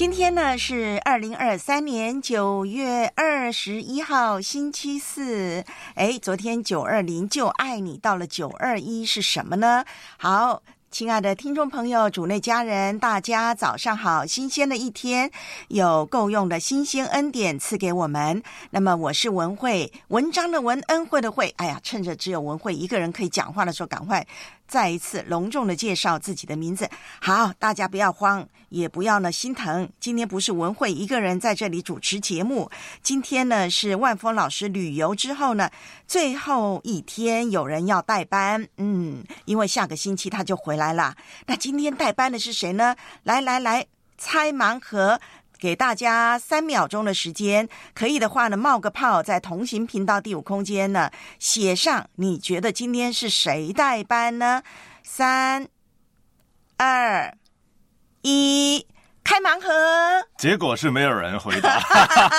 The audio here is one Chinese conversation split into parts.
今天呢是二零二三年九月二十一号，星期四。哎，昨天九二零就爱你，到了九二一是什么呢？好。亲爱的听众朋友、主内家人，大家早上好！新鲜的一天，有够用的新鲜恩典赐给我们。那么我是文慧，文章的文，恩惠的惠。哎呀，趁着只有文慧一个人可以讲话的时候，赶快再一次隆重的介绍自己的名字。好，大家不要慌，也不要呢心疼。今天不是文慧一个人在这里主持节目，今天呢是万峰老师旅游之后呢最后一天，有人要代班。嗯，因为下个星期他就回来了。那今天代班的是谁呢？来来来，猜盲盒。给大家三秒钟的时间，可以的话呢，冒个泡，在同行频道第五空间呢，写上你觉得今天是谁代班呢？三、二、一，开盲盒，结果是没有人回答，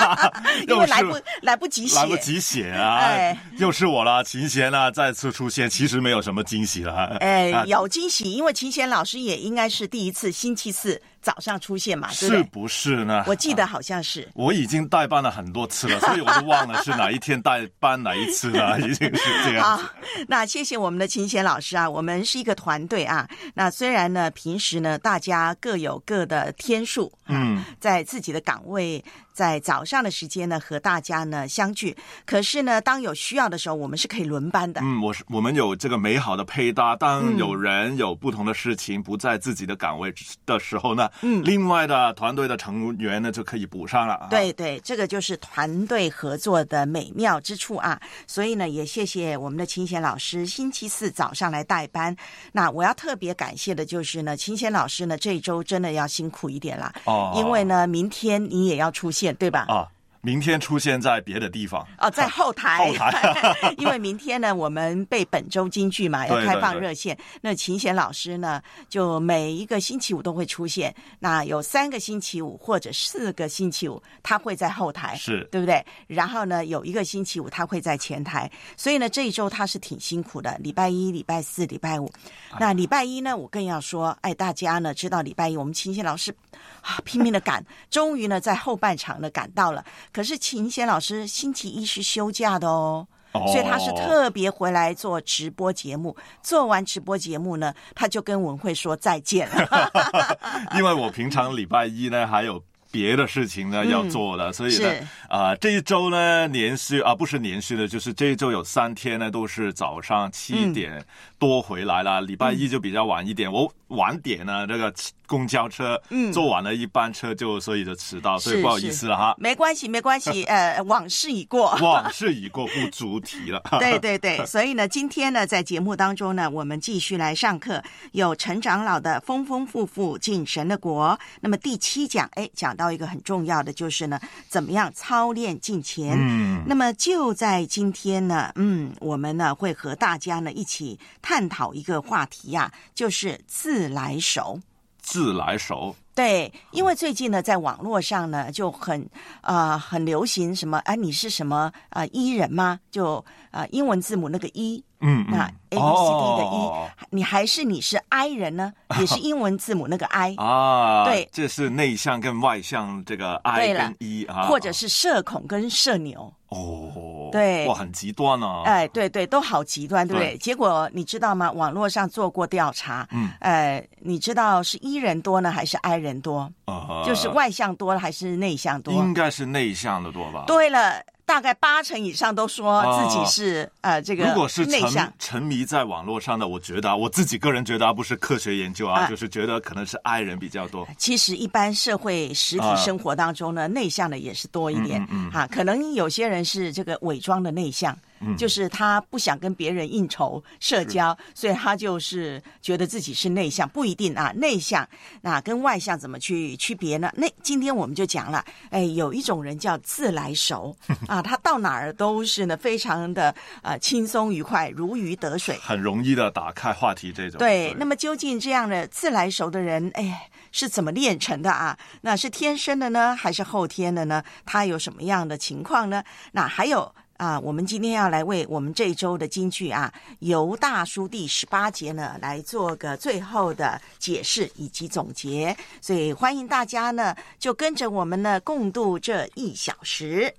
因为来不来不及写，来不及写啊！哎又是我了，琴弦啊，再次出现，其实没有什么惊喜了。哎啊，有惊喜，因为琴弦老师也应该是第一次星期四早上出现嘛？是不是呢？我记得好像是。我已经代班了很多次了，所以我都忘了是哪一天代班哪一次了，已经是这样好子。，那谢谢我们的秦贤老师啊，我们是一个团队啊。那虽然呢，平时呢大家各有各的天数，嗯，在自己的岗位，在早上的时间呢和大家呢相聚。可是呢，当有需要的时候，我们是可以轮班的。嗯，我是我们有这个美好的配搭。嗯当有人有不同的事情不在自己的岗位的时候呢，嗯另外的团队的成员呢就可以补上了啊。对对，这个就是团队合作的美妙之处啊！所以呢，也谢谢我们的秦贤老师星期四早上来代班。那我要特别感谢的就是呢，秦贤老师呢这一周真的要辛苦一点啦，哦因为呢，明天你也要出现，对吧？啊，明天出现在别的地方。哦，在 后台，后台 因为明天呢，我们被本周京剧嘛 要开放对对热线，那秦贤老师呢，就每一个星期五都会出现，那有三个星期五或者四个星期五，他会在后台，是对不对？然后呢，有一个星期五他会在前台，所以呢，这一周他是挺辛苦的，礼拜一、礼拜四、礼拜五。那礼拜一呢，我更要说，哎，大家呢知道礼拜一我们秦贤老师啊拼命的赶，终于呢在后半场呢赶到了。可是秦贤老师星期一是休假的哦。哦所以他是特别回来做直播节目，做完直播节目呢，他就跟文慧说再见了。因为我平常礼拜一呢还有别的事情呢要做的，所以呢是，啊、这一周呢连续啊不是连续的，就是这一周有三天呢都是早上七点多回来了，礼拜一就比较晚一点，我晚点呢这个公交车嗯坐晚了一班车就所以就迟到，所以不好意思了哈。没关系，没关系，呃，往事已过。往事已过，不足提了。对对对，所以呢，今天呢，在节目当中呢，我们继续来上课，有陈长老的丰丰富富进神的国。那么第七讲，哎，讲到一个很重要的，就是呢，怎么样操练进前。嗯，那么就在今天呢，嗯，我们呢会和大家呢一起探讨一个话题呀、就是自来熟。自来熟。对，因为最近呢，在网络上呢就很呃很流行什么啊，你是什么啊、呃、伊人吗？就呃英文字母那个一，嗯那嗯 A B C D 的哦，你还是你是 I 人呢？也是英文字母那个 I，啊，对这是内向跟外向这个 I 对了跟 E 啊，或者是社恐跟社牛。哦，对哇，很极端啊。哎，对对，都好极端，对不对？对结果你知道吗？网络上做过调查，嗯，呃，你知道是 E 人多呢，还是 I 人多？呃就是外向多了还是内向多？应该是内向的多吧？对了，大概八成以上都说自己是、呃这个如果是沉。沉迷在网络上的，我觉得啊，我自己个人觉得啊，不是科学研究啊，啊。就是觉得可能是 I 人比较多。其实，一般社会实体啊。生活当中呢，内向的也是多一点。嗯嗯嗯。哈、可能有些人是这个伪装的内向，嗯就是他不想跟别人应酬社交，所以他就是觉得自己是内向，不一定啊。内向那跟外向怎么去区别呢？那今天我们就讲了，哎，有一种人叫自来熟 啊，他到哪儿都是呢，非常的呃轻松愉快，如鱼得水。很容易的打开话题这种。对，那么究竟这样的自来熟的人，哎，是怎么练成的啊？那是天生的呢，还是后天的呢？他有什么样的情况呢？那还有。啊，我们今天要来为我们这周的京剧啊，游大叔第十八节呢，来做个最后的解释以及总结。所以欢迎大家呢，就跟着我们呢，共度这一小时。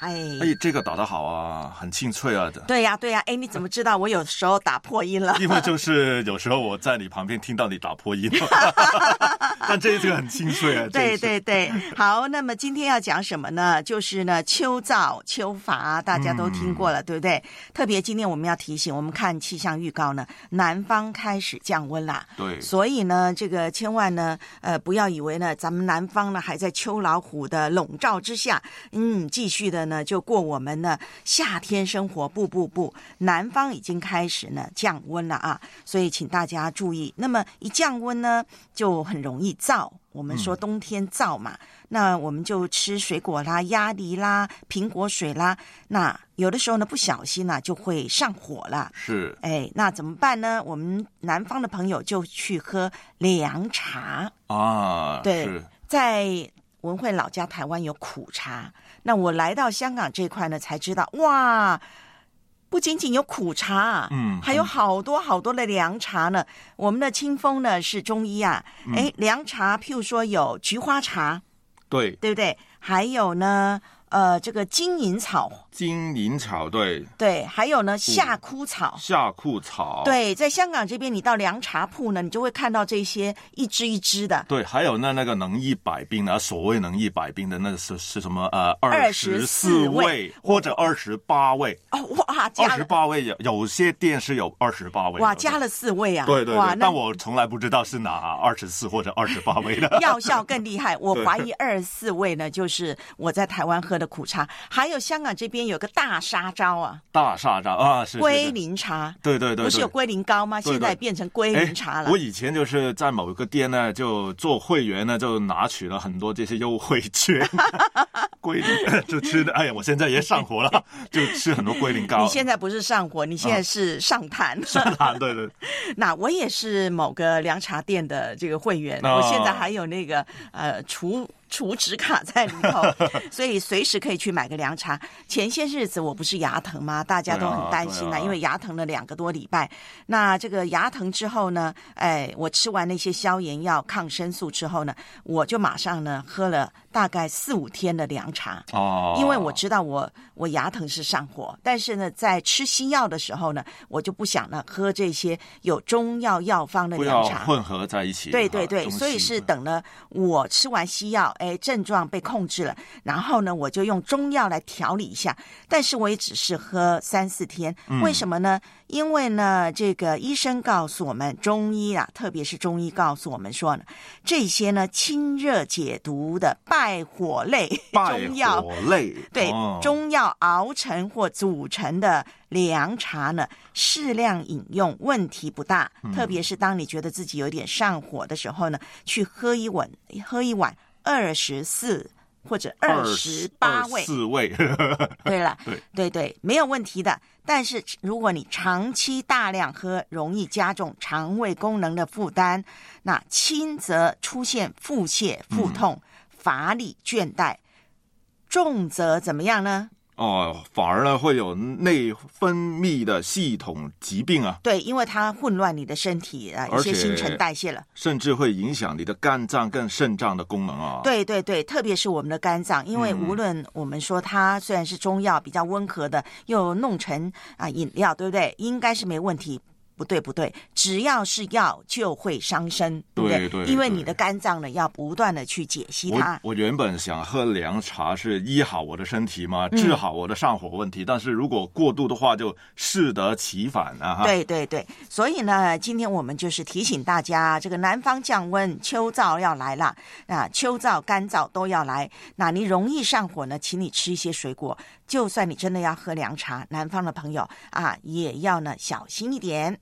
哎，哎，这个打得好啊，很清脆啊的。对呀、对呀、哎，你怎么知道我有时候打破音了？因为就是有时候我在你旁边听到你打破音了，但这这个很清脆啊。对对对，好，那么今天要讲什么呢？就是呢，秋燥秋乏，大家都听过了，对不对？特别今天我们要提醒，我们看气象预告呢，南方开始降温啦。对所以呢，这个千万呢，呃，不要以为呢，咱们南方呢还在秋老虎的笼罩之下，嗯，继续的呢就过我们呢夏天生活。不不不，南方已经开始呢降温了啊，所以请大家注意。那么一降温呢，就很容易燥。我们说冬天燥嘛，那我们就吃水果啦、鸭梨啦、苹果水啦。那有的时候呢，不小心呢、就会上火了。是哎，那怎么办呢？我们南方的朋友就去喝凉茶。啊，对，在文慧老家台湾有苦茶，那我来到香港这块呢，才知道哇。不仅仅有苦茶，嗯还有好多好多的凉茶呢。我们的清风呢是中医啊，嗯哎，凉茶譬如说有菊花茶，对，对不对？还有呢，呃，这个金银草，金银草对，对，还有呢夏枯草，夏枯草，对，在香港这边，你到凉茶铺呢，你就会看到这些一支一支的。对，还有那那个能医百病的，所谓能医百病的，那是是什么？呃，24十四味味或者二十八味，哦，哇，二十加了八味有有些店是有二十八味，哇，加了四味啊！对对那但我从来不知道是哪二十四或者二十八味的。药效更厉害。我怀疑二十四味呢，就是我在台湾喝的苦茶，还有香港这边有个大杀招啊，大杀招啊，是是龟苓茶。对对对，对不是有龟苓膏吗？现在变成龟哎苓茶了我。以前就是在某一个店呢，就做会员呢，就拿取了很多这些优惠券，龟苓就吃的。哎呀，我现在也上火了，就吃很多龟苓膏。你现在不是上火，你现在是上痰。上痰，对对，那我也是某个凉茶店的这个会员，哦我现在还有那个呃储储值卡在里头，所以随时可以去买个凉茶。前些日子我不是牙疼吗？大家都很担心对啊因为牙疼了两个多礼拜。那这个牙疼之后呢，哎，我吃完那些消炎药、抗生素之后呢，我就马上呢喝了大概四五天的凉茶。哦，因为我知道我我牙疼是上火，但是呢，在吃西药的时候呢，我就不想呢喝这些有中药药方的凉茶。混合在一起。对对对，所以是等了我吃完西药，哎，症状被控制了，然后呢，我就用中药来调理一下。但是我也只是喝三四天，嗯为什么呢？因为呢，这个医生告诉我们，中医啊，特别是中医告诉我们说呢，这些呢清热解毒的败火类 败中药火类，对，哦中药熬成或组成的凉茶呢，适量饮用问题不大。嗯特别是当你觉得自己有点上火的时候呢，去喝一碗，喝一碗二十四或者二十八位。四位，对了，对对对，没有问题的。但是如果你长期大量喝，容易加重肠胃功能的负担。那轻则出现腹泻、腹痛、乏力、倦怠；重则怎么样呢？哦，反而呢会有内分泌的系统疾病啊，对，因为它混乱你的身体啊，一些新陈代谢了。甚至会影响你的肝脏跟肾脏的功能啊。，对对对，特别是我们的肝脏，因为嗯无论我们说它虽然是中药比较温和的，又弄成啊饮料，对不对？应该是没问题。不对不对，只要是药就会伤身，对不对对对因为你的肝脏呢要不断的去解析它。我原本想喝凉茶是医好我的身体嘛，嗯治好我的上火问题，但是如果过度的话，就适得其反啊。对对对，所以呢，今天我们就是提醒大家，这个南方降温，秋燥要来了啊，秋燥、干燥都要来。那你容易上火呢，请你吃一些水果。就算你真的要喝凉茶，南方的朋友啊，也要呢小心一点。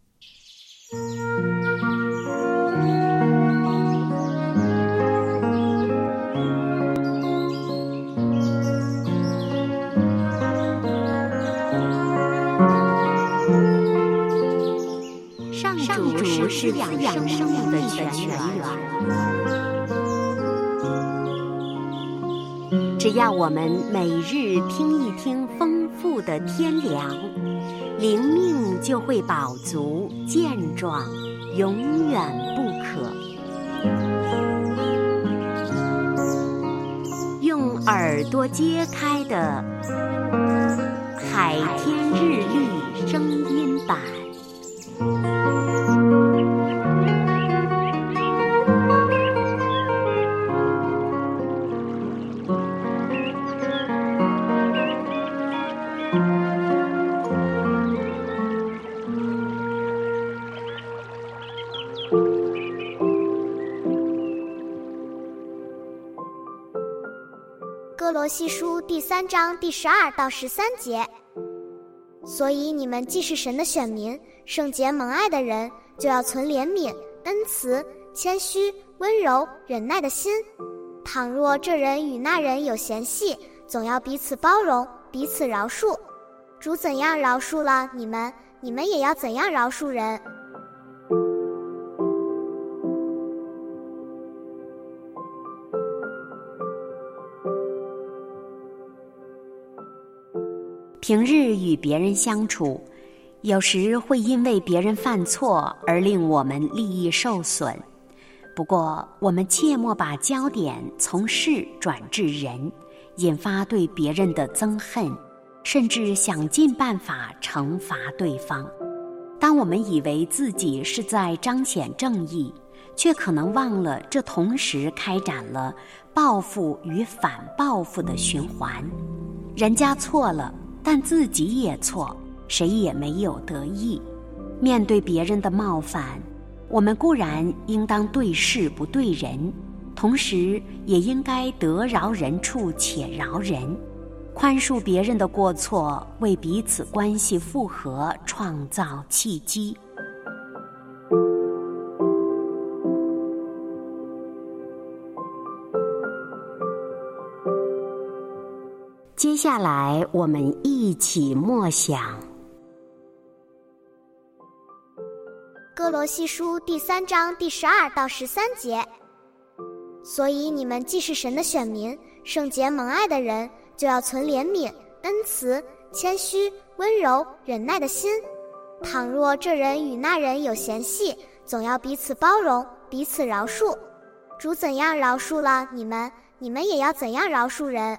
上主是滋养生命的泉源。只要我们每日听一听丰富的天粮，灵命就会饱足健壮，永远不渴。用耳朵揭开的《海天日历》声音版。章第十二到十三节。所以你们既是神的选民，圣洁蒙爱的人，就要存怜悯、恩慈、谦虚、温柔、忍耐的心。倘若这人与那人有嫌隙，总要彼此包容，彼此饶恕。主怎样饶恕了你们，你们也要怎样饶恕人。平日与别人相处，有时会因为别人犯错而令我们利益受损。不过，我们切莫把焦点从事转至人，引发对别人的憎恨，甚至想尽办法惩罚对方。当我们以为自己是在彰显正义，却可能忘了这同时开展了报复与反报复的循环。人家错了。但自己也错，谁也没有得意。面对别人的冒犯，我们固然应当对事不对人，同时也应该得饶人处且饶人，宽恕别人的过错，为彼此关系复合创造契机。接下来，我们一起默想《哥罗西书》第三章第十二到十三节。所以你们既是神的选民，圣洁蒙爱的人，就要存怜悯、恩慈、谦虚、温柔、忍耐的心。倘若这人与那人有嫌隙，总要彼此包容，彼此饶恕。主怎样饶恕了你们，你们也要怎样饶恕人。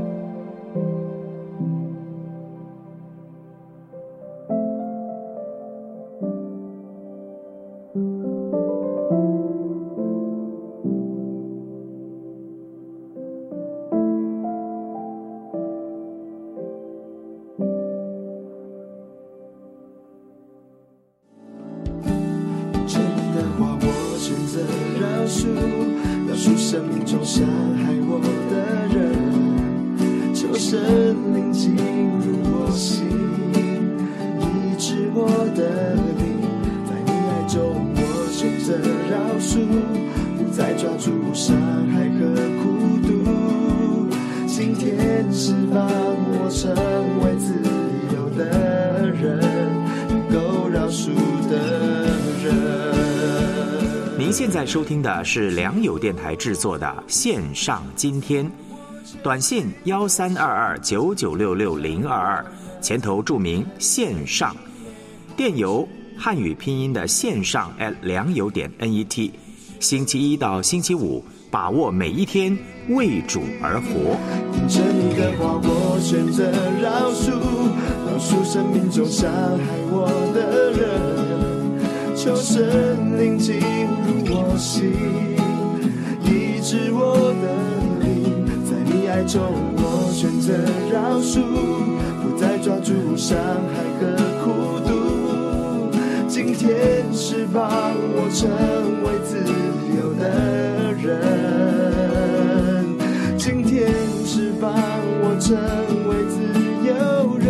现在收听的是良友电台制作的线上今天，短信幺三二二九九六六零二二，前头注明线上，电邮汉语拼音的线上 at 良友点 net，星期一到星期五，把握每一天，为主而活。听着你的话，我选择饶恕，饶恕生命中伤害我的人。求神灵进入我心，医治我的灵。在你爱中，我选择饶恕，不再抓住伤害和孤独。今天释放我成为自由的人。今天释放我成为自由人，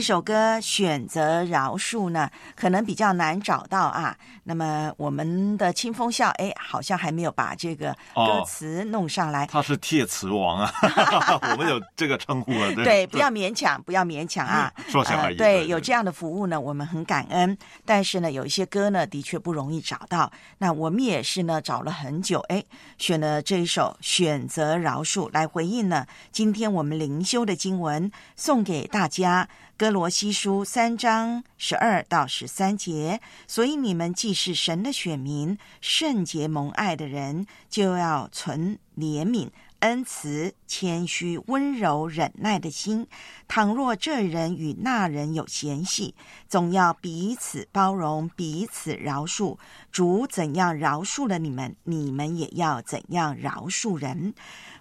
这首歌选择饶恕呢，可能比较难找到啊。那么我们的清风笑，哎，好像还没有把这个歌哦词弄上来。他是贴词王啊，我们有这个称呼啊。对，不要勉强，不要勉强啊。说想而已。对，有这样的服务呢，我们很感恩。但是呢，有一些歌呢，的确不容易找到。那我们也是呢，找了很久，哎，选了这一首《选择饶恕》来回应呢。今天我们灵修的经文送给大家，《哥罗西书》三章十二到十三节。所以你们既是神的选民，圣洁蒙爱的人，就要存怜悯。恩慈、谦虚、温柔、忍耐的心。倘若这人与那人有嫌隙，总要彼此包容，彼此饶恕。主怎样饶恕了你们，你们也要怎样饶恕人。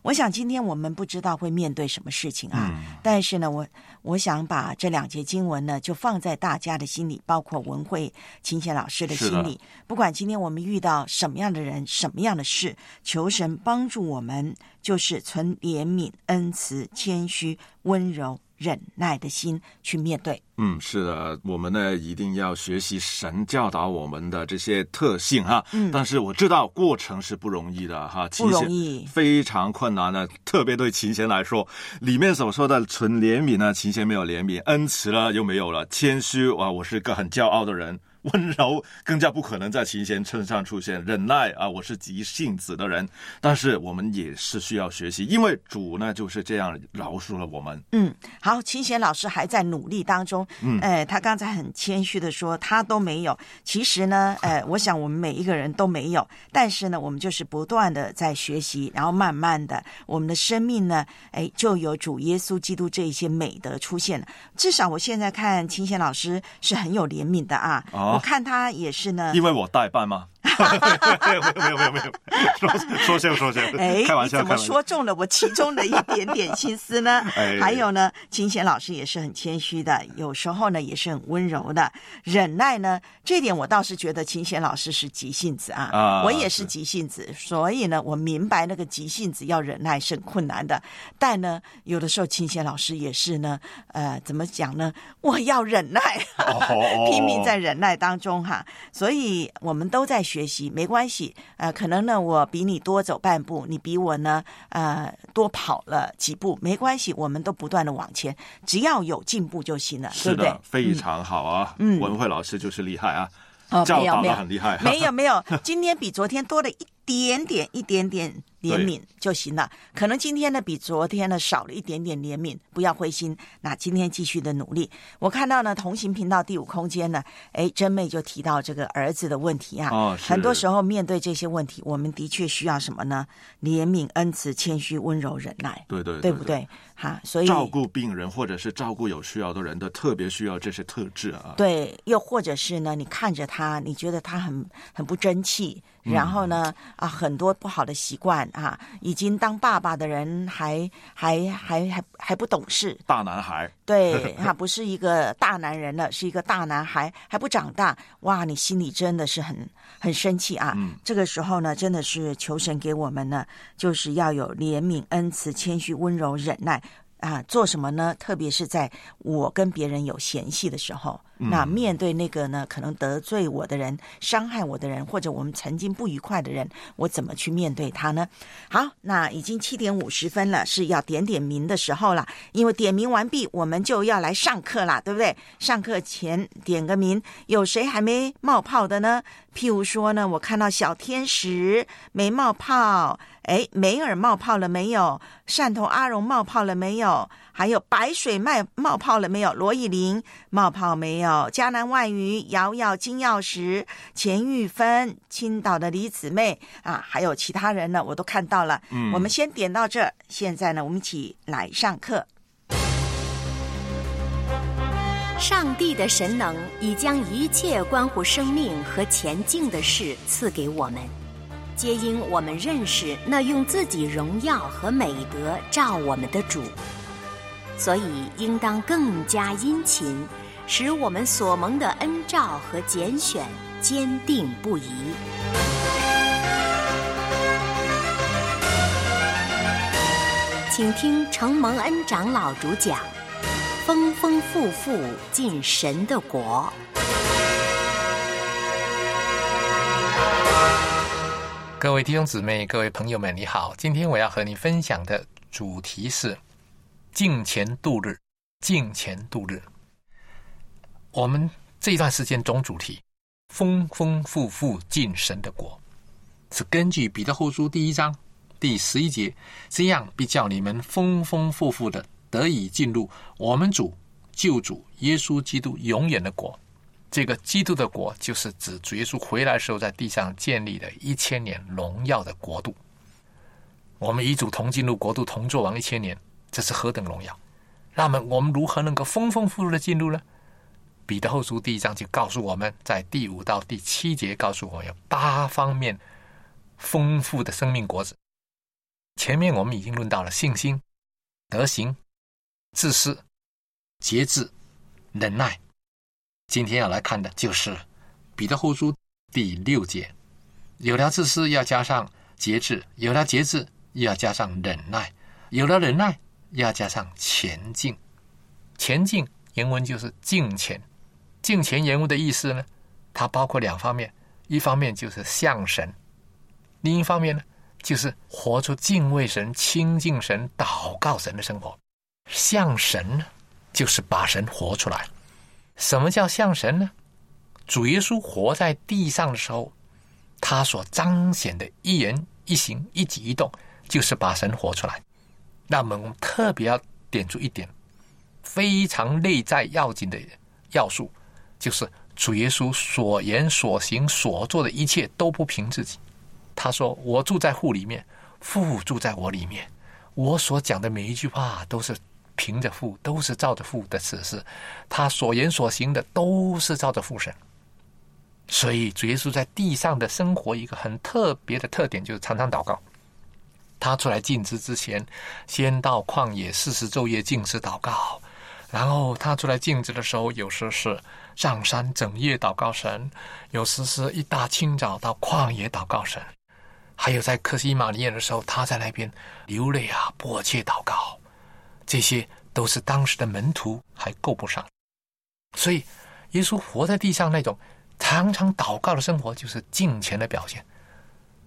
我想今天我们不知道会面对什么事情啊，但是呢，我我想把这两节经文呢，就放在大家的心里，包括文慧琴贤老师的心里。不管今天我们遇到什么样的人、什么样的事，求神帮助我们，就是存怜悯、恩慈、谦虚、温柔。忍耐的心去面对。嗯，是的，我们呢一定要学习神教导我们的这些特性哈。嗯，但是我知道过程是不容易的哈，不容易，非常困难的。特别对琴弦来说，里面所说的纯怜悯呢，琴弦没有怜悯，恩慈了又没有了，谦虚哇，我是个很骄傲的人。温柔更加不可能在琴弦身上出现，忍耐啊，我是急性子的人，但是我们也是需要学习，因为主呢就是这样饶恕了我们。嗯，好，琴弦老师还在努力当中。嗯，哎，他刚才很谦虚的说他都没有，其实呢，呃，我想我们每一个人都没有，但是呢，我们就是不断的在学习，然后慢慢的，我们的生命呢，哎，就有主耶稣基督这一些美德出现了。至少我现在看琴弦老师是很有怜悯的啊。哦我看他也是呢，因为我代办吗？没有没有没有没有，说说笑说笑，哎，开玩笑，你怎么说中了我其中的一点点心思呢？哎、还有呢，琴弦老师也是很谦虚的，有时候呢也是很温柔的，忍耐呢，这点我倒是觉得琴弦老师是急性子啊，啊我也是急性子，所以呢，我明白那个急性子要忍耐是很困难的，但呢，有的时候琴弦老师也是呢，呃，怎么讲呢？我要忍耐，哦。拼命在忍耐当中哈，所以我们都在学习，没关系，呃，可能呢我比你多走半步，你比我呢呃多跑了几步，没关系，我们都不断的往前，只要有进步就行了，对是不对的，？非常好啊！嗯文慧老师就是厉害啊，哦，教导没有没有的很厉害，没有没有，今天比昨天多了一点点一点点怜悯就行了。可能今天呢比昨天呢少了一点点怜悯，不要灰心。那今天继续的努力。我看到呢同行频道第五空间呢，哎，真妹就提到这个儿子的问题啊。哦是很多时候面对这些问题，我们的确需要什么呢？怜悯、恩慈、谦虚、温柔、忍耐，对对对不？对？哈，所以照顾病人或者是照顾有需要的人的，特别需要这些特质啊。对，又或者是呢，你看着他，你觉得他很很不争气，嗯然后呢，啊，很多不好的习惯啊，已经当爸爸的人还还还还还不懂事，大男孩，对，他不是一个大男人了，是一个大男孩，还不长大，哇，你心里真的是很很生气啊。嗯这个时候呢，真的是求神给我们呢，就是要有怜悯、恩慈、谦虚、温柔、忍耐。啊，做什么呢？特别是在我跟别人有嫌隙的时候，嗯那面对那个呢，可能得罪我的人、伤害我的人，或者我们曾经不愉快的人，我怎么去面对他呢？好，那已经七点五十分了，是要点点名的时候了。因为点名完毕，我们就要来上课啦，对不对？上课前点个名，有谁还没冒泡的呢？譬如说呢，我看到小天使没冒泡，哎，梅尔冒泡了没有？汕头阿荣冒泡了没有？还有白水麦冒泡了没有？罗以玲冒泡没有？迦南外语瑶瑶金钥匙钱玉芬青岛的李姊妹啊，还有其他人呢，我都看到了。嗯我们先点到这，现在呢，我们一起来上课。上帝的神能已将一切关乎生命和前进的事赐给我们，皆因我们认识那用自己荣耀和美德照我们的主，所以应当更加殷勤，使我们所蒙的恩照和拣选坚定不移。请听承蒙恩长老主讲。丰丰富富进神的国。各位弟兄姊妹、各位朋友们，你好！今天我要和你分享的主题是“敬前度日”。敬前度日，我们这一段时间总主题“丰丰富富进神的国”，是根据彼得后书第一章第十一节，这样必叫你们丰丰富富的。得以进入我们主救主耶稣基督永远的国。这个基督的国，就是指主耶稣回来时候在地上建立的一千年荣耀的国度。我们与主同进入国度，同作王一千年，这是何等荣耀！那么我们如何能够丰丰富富的进入呢？彼得后书第一章就告诉我们，在第五到第七节告诉我有八方面丰富的生命果子。前面我们已经论到了信心、德行。自私、节制、忍耐。今天要来看的就是彼得后书第六节，有了自私要加上节制，有了节制又要加上忍耐，有了忍耐要加上前进。前进原文就是敬前，敬前原文的意思呢，它包括两方面，一方面就是向神，另一方面呢，就是活出敬畏神、亲近神、祷告神的生活。向神呢，就是把神活出来。什么叫向神呢？主耶稣活在地上的时候，他所彰显的一言一行、一举一动，就是把神活出来。那么我们特别要点出一点非常内在要紧的要素，就是主耶稣所言所行所做的一切都不凭自己。他说：“我住在父里面，父住在我里面。我所讲的每一句话都是。”凭着父都是照着父的指示，他所言所行的都是照着父神。所以主耶稣在地上的生活一个很特别的特点，就是常常祷告。他出来进食之前，先到旷野四十昼夜禁食祷告，然后他出来进食的时候，有时是上山整夜祷告神，有时是一大清早到旷野祷告神，还有在克西马尼亚的时候，他在那边流泪啊，迫切祷告。这些都是当时的门徒还够不上，所以耶稣活在地上那种常常祷告的生活，就是敬虔的表现。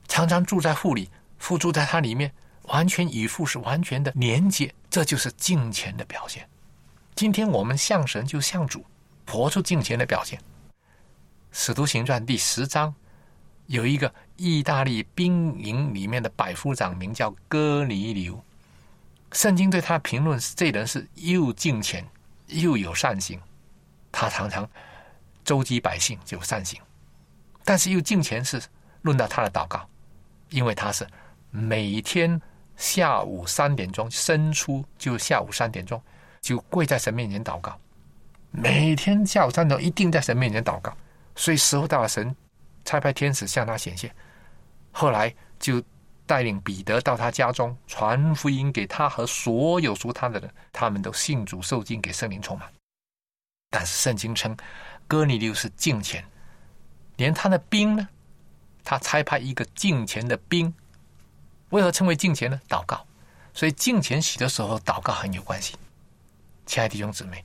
常常住在父里，父住在他里面，完全与父是完全的连接，这就是敬虔的表现。今天我们向神就向主，活出敬虔的表现。使徒行传第十章有一个意大利兵营里面的百夫长，名叫哥尼流。圣经对他评论是：这人是又敬虔又有善行。他常常周济百姓，就善行；但是又敬虔是论到他的祷告，因为他是每天下午三点钟伸出，就下午三点钟就跪在神面前祷告。每天下午三点一定在神面前祷告，所以时候到了，神差派天使向他显现，后来就。带领彼得到他家中传福音给他和所有属他的人，他们都信主受尽，给圣灵充满。但是圣经称，哥尼流是敬虔，连他的兵呢，他差派一个敬虔的兵。为何称为敬虔呢？祷告。所以敬虔喜的时候，祷告很有关系。亲爱的弟兄姊妹，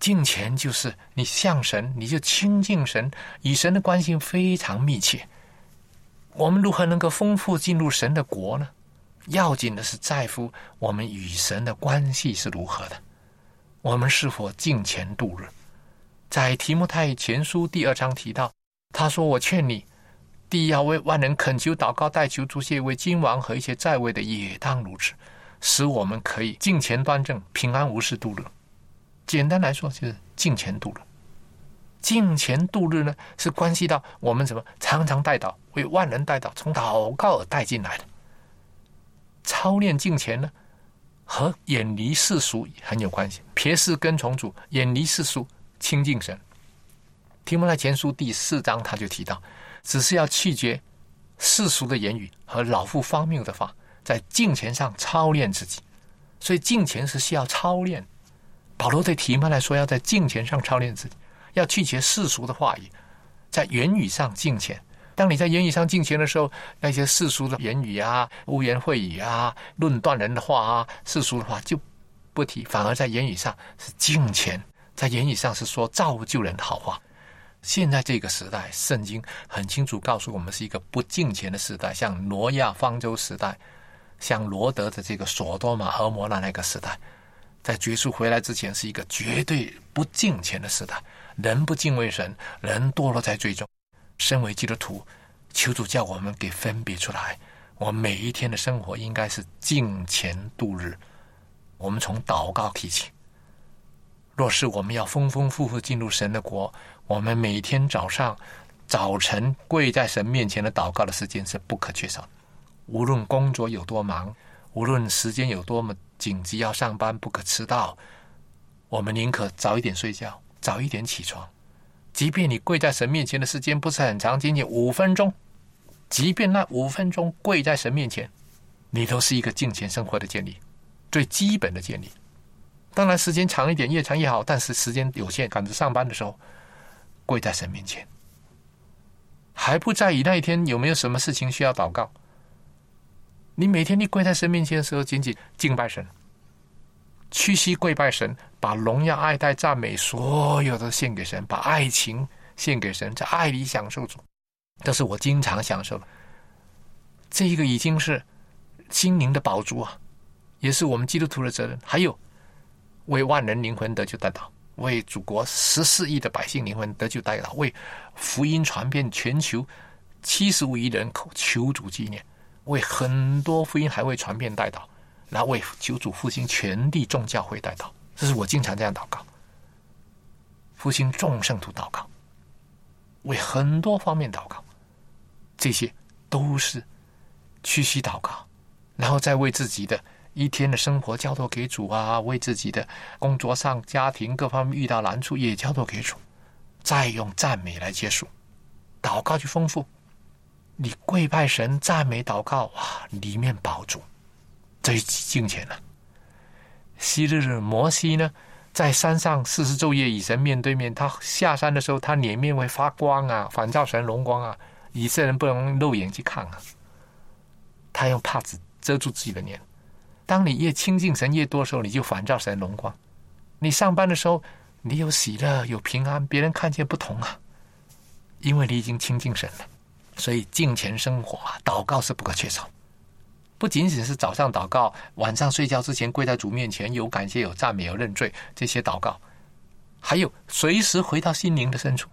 敬虔就是你向神，你就亲近神，与神的关系非常密切。我们如何能够丰富进入神的国呢？要紧的是在乎我们与神的关系是如何的。我们是否敬虔度日？在提摩太前书第二章提到，他说：“我劝你，第一要为万人恳求祷告，代求主谢，为君王和一些在位的也当如此，使我们可以敬虔端正、平安无事度日。”简单来说，就是敬虔度日。敬虔度日呢，是关系到我们什么？常常带祷，为万人带祷，从祷告而带进来的。操练敬虔呢，和远离世俗很有关系。撇世跟从主，远离世俗，亲近神。提摩太前书第四章他就提到，只是要拒绝世俗的言语和老妇荒谬的话，在敬虔上操练自己。所以敬虔是需要操练。保罗对提摩来说，要在敬虔上操练自己。要拒绝世俗的话语，在言语上敬虔。当你在言语上敬虔的时候，那些世俗的言语啊、污言秽语啊、论断人的话啊、世俗的话就不提，反而在言语上是敬虔，在言语上是说造就人的好话。现在这个时代，圣经很清楚告诉我们，是一个不敬虔的时代，像挪亚方舟时代，像罗德的这个索多玛、和摩拉那个时代，在结束回来之前，是一个绝对不敬虔的时代。人不敬畏神，人堕落在罪中。身为基督徒，求主叫我们给分别出来。我们每一天的生活应该是敬虔度日。我们从祷告提起。若是我们要丰丰富富进入神的国，我们每天早上早晨跪在神面前的祷告的时间是不可缺少的。无论工作有多忙，无论时间有多么紧急要上班不可迟到，我们宁可早一点睡觉。早一点起床，即便你跪在神面前的时间不是很长，仅仅五分钟，即便那五分钟跪在神面前，你都是一个敬虔生活的建立，最基本的建立。当然，时间长一点，越长越好。但是时间有限，赶着上班的时候，跪在神面前，还不在意那一天有没有什么事情需要祷告。你每天你跪在神面前的时候，仅仅敬拜神。屈膝跪拜神，把荣耀、爱戴、赞美所有的献给神，把爱情献给神，在爱里享受主，这是我经常享受的。这一个已经是心灵的宝珠啊，也是我们基督徒的责任。还有为万人灵魂得救得到，为祖国十四亿的百姓灵魂得救代祷，为福音传遍全球七十五亿人口求主纪念，为很多福音还未传遍代祷。来为求主复兴全地众教会代祷，这是我经常这样祷告。复兴众圣徒祷告，为很多方面祷告，这些都是屈膝祷告，然后再为自己的一天的生活交托给主啊，为自己的工作上、家庭各方面遇到难处也交托给主，再用赞美来结束，祷告就丰富。你跪拜神、赞美祷告，哇，里面饱足。最敬虔了。昔日摩西呢，在山上四十昼夜与神面对面。他下山的时候，他脸面会发光啊，反照神荣光啊。以色列人不能肉眼去看啊。他用帕子遮住自己的脸。当你越亲近神越多的时候，你就反照神荣光。你上班的时候，你有喜乐有平安，别人看见不同啊，因为你已经亲近神了。所以敬虔生活啊，祷告是不可缺少。不仅仅是早上祷告，晚上睡觉之前跪在主面前，有感谢、有赞美、有认罪这些祷告，还有随时回到心灵的深处，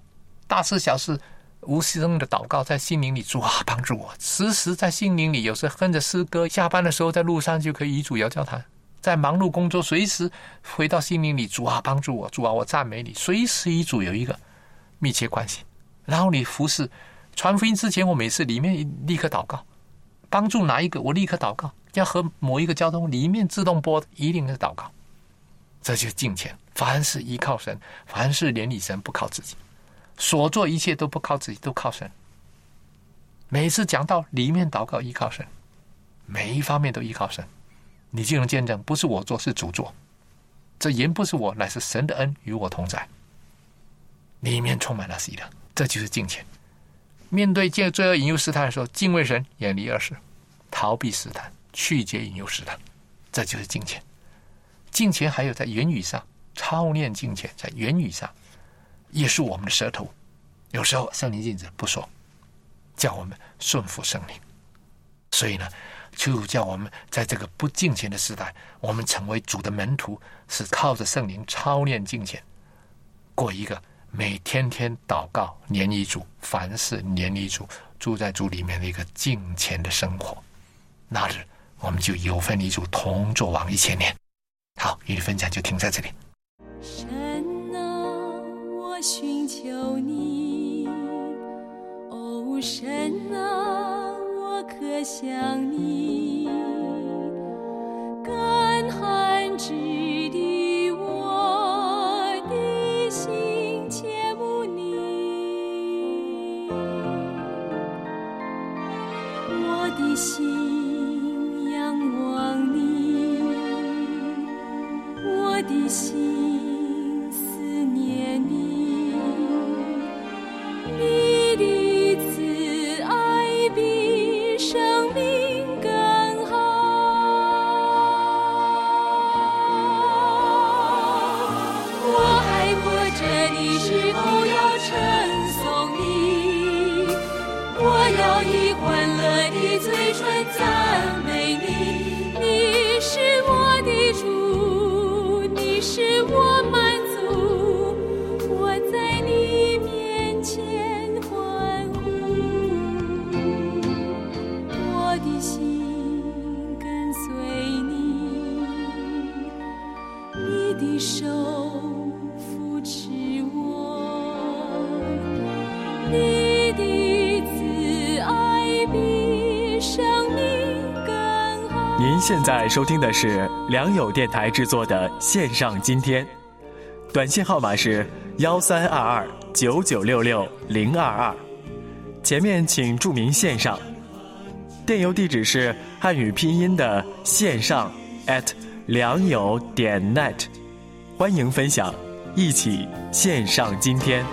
大事小事无声的祷告，在心灵里，主啊，帮助我。时时在心灵里，有时哼着诗歌，下班的时候在路上就可以与主遥交谈。在忙碌工作，随时回到心灵里，主啊，帮助我，主啊，我赞美你。随时与主有一个密切关系。然后你服侍传福音之前，我每次里面立刻祷告，帮助哪一个，我立刻祷告。要和某一个交通里面自动播，一定是祷告。这就是敬虔，凡事依靠神，凡事连理神，不靠自己。所做一切都不靠自己，都靠神。每次讲到里面祷告依靠神，每一方面都依靠神，你就能见证，不是我做，是主做。这言不是我，乃是神的恩与我同在。里面充满了喜乐，这就是敬虔。面对见罪恶引诱试探的时候，敬畏神，远离恶事，逃避试探，去结引诱试探，这就是敬虔。敬虔还有在言语上操练敬虔，在言语上。约束我们的舌头，有时候圣灵禁止不说，叫我们顺服圣灵。所以呢，就叫我们在这个不敬虔的时代，我们成为主的门徒，是靠着圣灵操练敬虔，过一个每天天祷告、黏于主、凡事黏于主、住在主里面的一个敬虔的生活。那日我们就有份与主同作王一千年。好，与你分享就停在这里。寻求你，哦神啊，我可想你，干旱之现在收听的是良友电台制作的线上今天，短信号码是幺三二二九九六六零二二，前面请注明线上，电邮地址是汉语拼音的线上 at 良友点 net，欢迎分享，一起线上今天。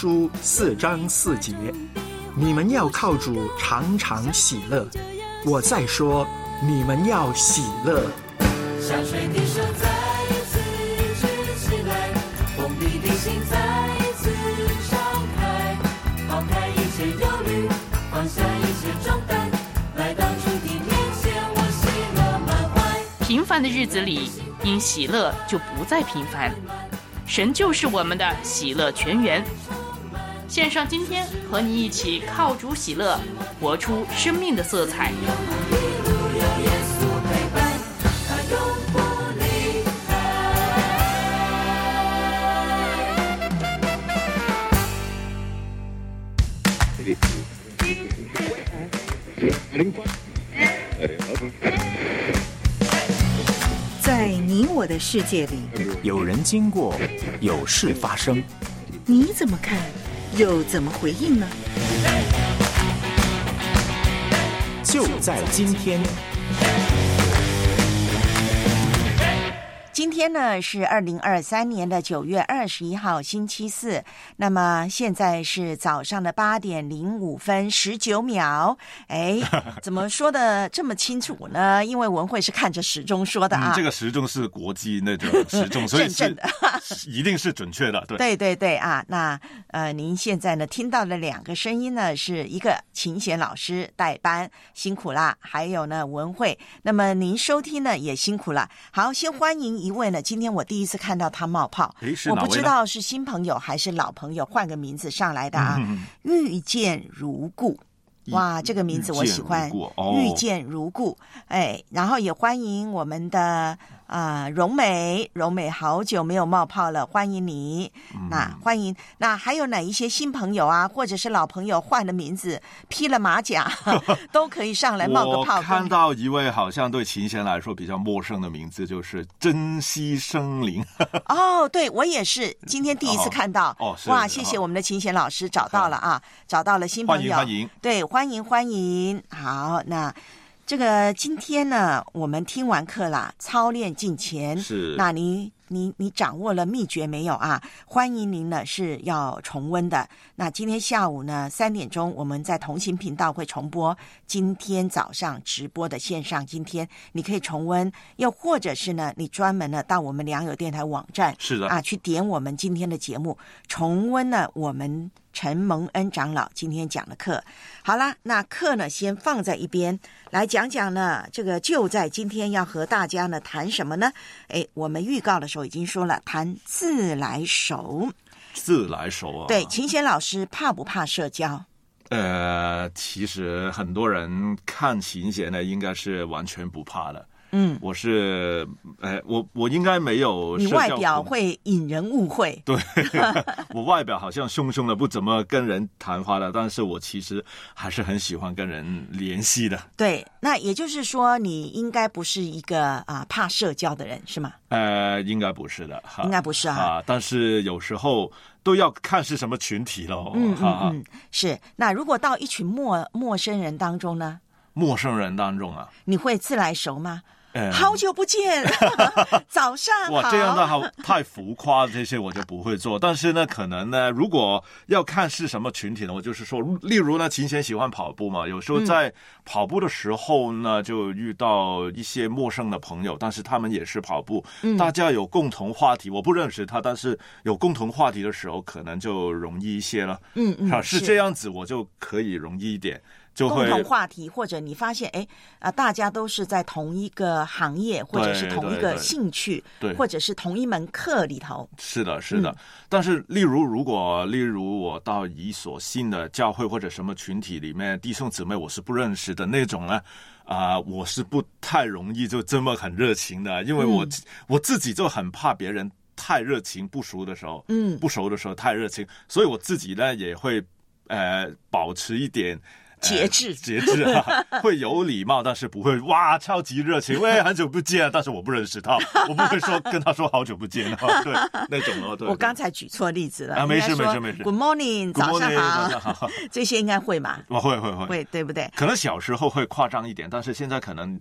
书四章四节，你们要靠主常常喜乐。我再说，你们要喜乐。你的心再一次敞开，抛开一切忧虑，放下一切重担，来到主的面前，我喜乐满怀。平凡的日子里，因喜乐就不再平凡。神就是我们的喜乐泉源。线上今天和你一起靠主喜乐，活出生命的色彩。在你我的世界里，有人经过，有事发生。你怎么看，又怎么回应呢？就在今天。天呢是二零二三年的九月二十一号，星期四。那么现在是早上的八点零五分十九秒。哎，怎么 说的这么清楚呢？因为文慧是看着时钟说的啊。嗯、这个时钟是国际那种 时钟，所以是一定是准确的。对对对对啊！那呃，您现在呢听到的两个声音呢，是一个琴弦老师代班，辛苦啦；还有呢文慧。那么您收听呢也辛苦了。好，先欢迎一位呢，今天我第一次看到他冒泡，我不知道是新朋友还是老朋友，换个名字上来的啊。嗯、遇见如故，哇，这个名字我喜欢。遇见如故，哎，然后也欢迎我们的。啊，荣美，荣美，好久没有冒泡了，欢迎你。嗯、那欢迎，那还有哪一些新朋友啊，或者是老朋友换了名字、披了马甲，都可以上来冒个泡。我看到一位好像对琴弦来说比较陌生的名字，就是珍惜生灵。哦，对我也是，今天第一次看到。哦，哇，谢谢我们的琴弦老师找到了啊，找到了新朋友，欢迎欢迎。对，欢迎欢迎。好，那。这个今天呢，我们听完课啦，操练进前。是，那你你你掌握了秘诀没有啊？欢迎您呢是要重温的。那今天下午呢三点钟，我们在同行频道会重播今天早上直播的线上。今天你可以重温，又或者是呢，你专门呢到我们良友电台网站，是的啊，去点我们今天的节目，重温呢我们。陈蒙恩长老今天讲的课，好啦，那课呢先放在一边，来讲讲呢，这个就在今天要和大家呢谈什么呢？哎，我们预告的时候已经说了，谈自来熟。自来熟啊，对，琴弦老师怕不怕社交？呃，其实很多人看琴弦呢，应该是完全不怕的。嗯，我是，哎，我我应该没有。你外表会引人误会。对，我外表好像凶凶的，不怎么跟人谈话的，但是我其实还是很喜欢跟人联系的。对，那也就是说，你应该不是一个啊怕社交的人，是吗？呃，应该不是的，应该不是啊。啊，但是有时候都要看是什么群体喽。嗯嗯嗯，是。那如果到一群陌陌生人当中呢？陌生人当中啊，你会自来熟吗？好久不见，早上好。哇，这样的好太浮夸，这些我就不会做。但是呢，可能呢，如果要看是什么群体呢，我就是说，例如呢，琴弦喜欢跑步嘛，有时候在跑步的时候呢，就遇到一些陌生的朋友，但是他们也是跑步，嗯大家有共同话题。我不认识他，但是有共同话题的时候，可能就容易一些了。嗯嗯，啊，是这样子，我就可以容易一点。就会共同话题，或者你发现，哎啊，大家都是在同一个行业，或者是同一个兴趣，对，或者是同一门课里头。是的，是的。嗯、但是，例如，如果例如我到一所新的教会或者什么群体里面，弟兄姊妹我是不认识的那种呢，啊、呃，我是不太容易就这么很热情的，因为我、嗯、我自己就很怕别人太热情，不熟的时候，嗯，不熟的时候太热情，所以我自己呢也会呃保持一点。节制，呃、节制啊，会有礼貌，但是不会哇超级热情。喂，很久不见，但是我不认识他，我不会说跟他说好久不见啊，对 那种哦。对，我刚才举错例子了啊，没事没事没事。Good morning，早上好，早上好，这些应该会嘛？我会会会会，对不对？可能小时候会夸张一点，但是现在可能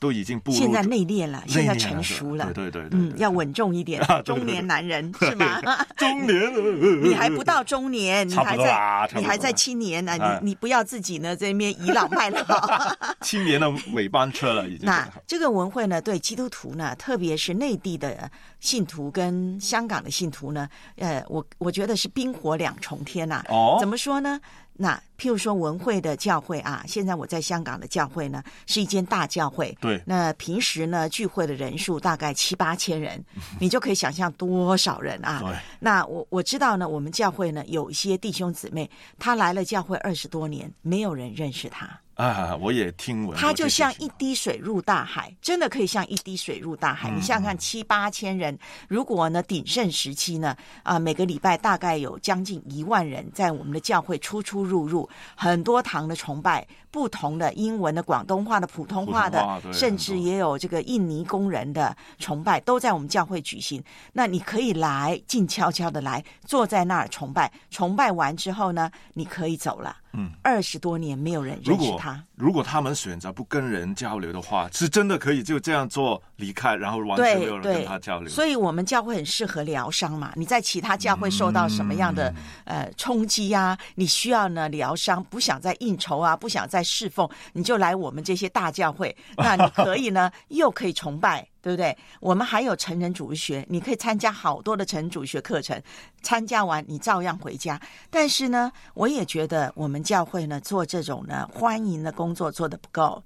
都已经步入现在内敛了，内现在成熟了，对对对对嗯，要稳重一点 中年男人是吗？中年，你还不到中年，你还在你还在青年呢，哎你你不要自己呢这边倚老卖老。青年的尾班车了，已经。那这个文会呢，对基督徒呢，特别是内地的信徒跟香港的信徒呢，呃，我我觉得是冰火两重天呐、哦怎么说呢？那譬如说文会的教会啊，现在我在香港的教会呢，是一间大教会。对那平时呢聚会的人数大概七八千人，你就可以想象多少人啊。对那我我知道呢，我们教会呢有一些弟兄姊妹，他来了教会二十多年，没有人认识他。啊，我也听闻它。就像一滴水入大海，真的可以像一滴水入大海。嗯你想想看，七八千人，如果呢鼎盛时期呢，啊、每个礼拜大概有将近一万人在我们的教会出出入入，很多堂的崇拜，不同的英文的、广东话的、普通话的，话甚至也有这个印尼工人的崇拜，都在我们教会举行。那你可以来，静悄悄的来，坐在那儿崇拜。崇拜完之后呢，你可以走了。嗯，二十多年没有人认识他。如果他们选择不跟人交流的话，是真的可以就这样做离开，然后完全没有人跟他交流。所以我们教会很适合疗伤嘛。你在其他教会受到什么样的、嗯呃冲击呀？你需要呢疗伤，不想再应酬啊，不想再侍奉，你就来我们这些大教会。那你可以呢，又可以崇拜。对不对？我们还有成人主学，你可以参加好多的成人主学课程，参加完你照样回家。但是呢，我也觉得我们教会呢做这种呢欢迎的工作做的不够，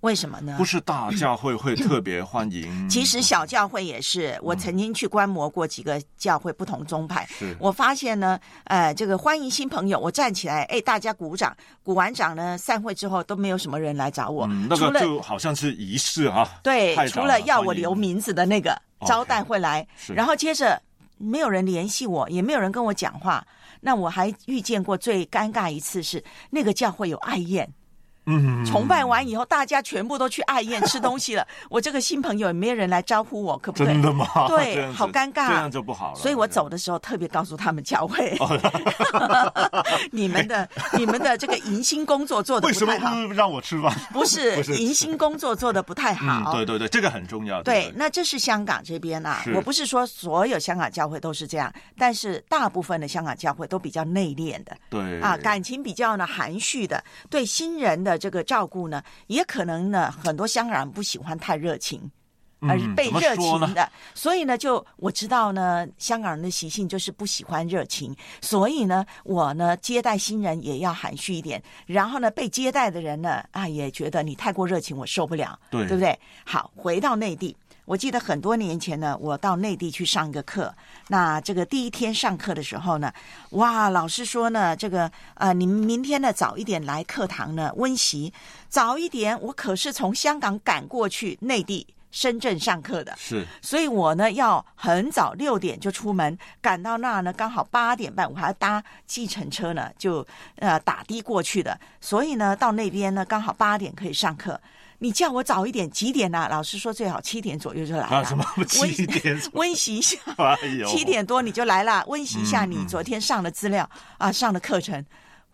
为什么呢？不是大教会会特别欢迎，其实小教会也是，我曾经去观摩过几个教会不同宗派，是我发现呢，呃，这个欢迎新朋友，我站起来，哎，大家鼓掌，鼓完掌呢，散会之后都没有什么人来找我，嗯，那个就好像是仪式啊。对除了要我留名字的那个招待会来，是然后接着没有人联系我，也没有人跟我讲话。那我还遇见过最尴尬一次是那个教会有爱宴。嗯，崇拜完以后，大家全部都去爱宴吃东西了。我这个新朋友也没有人来招呼我，可不可以？真的吗？对，好尴尬，这样就不好了。所以我走的时候特别告诉他们教会，哦 你们的你们的这个迎新工作做的为什么不太好，不让我吃饭？不是 迎新工作做的不太嗯，好。对对对，这个很重要。对，那这是香港这边啊，我不是说所有香港教会都是这样，但是大部分的香港教会都比较内敛的。对啊，感情比较呢含蓄的，对新人的这个照顾呢，也可能呢很多香港人不喜欢太热情。而是被热情的，所以呢，就我知道呢，香港人的习性就是不喜欢热情，所以呢，我呢接待新人也要含蓄一点，然后呢，被接待的人呢，啊，也觉得你太过热情，我受不了，对对不对？好，回到内地，我记得很多年前呢，我到内地去上一个课，那这个第一天上课的时候呢，哇，老师说呢，这个呃，你们明天呢早一点来课堂呢温习，早一点，我可是从香港赶过去内地。深圳上课的，是所以我呢要很早六点就出门，赶到那儿呢刚好八点半，我还要搭计程车呢，就呃打的过去的。所以呢到那边呢刚好八点可以上课。你叫我早一点，几点呢、老师说最好七点左右就来了。啊，什么 七点？温习一下，哎，七点多你就来了，温习一下嗯你昨天上的资料、啊，上的课程。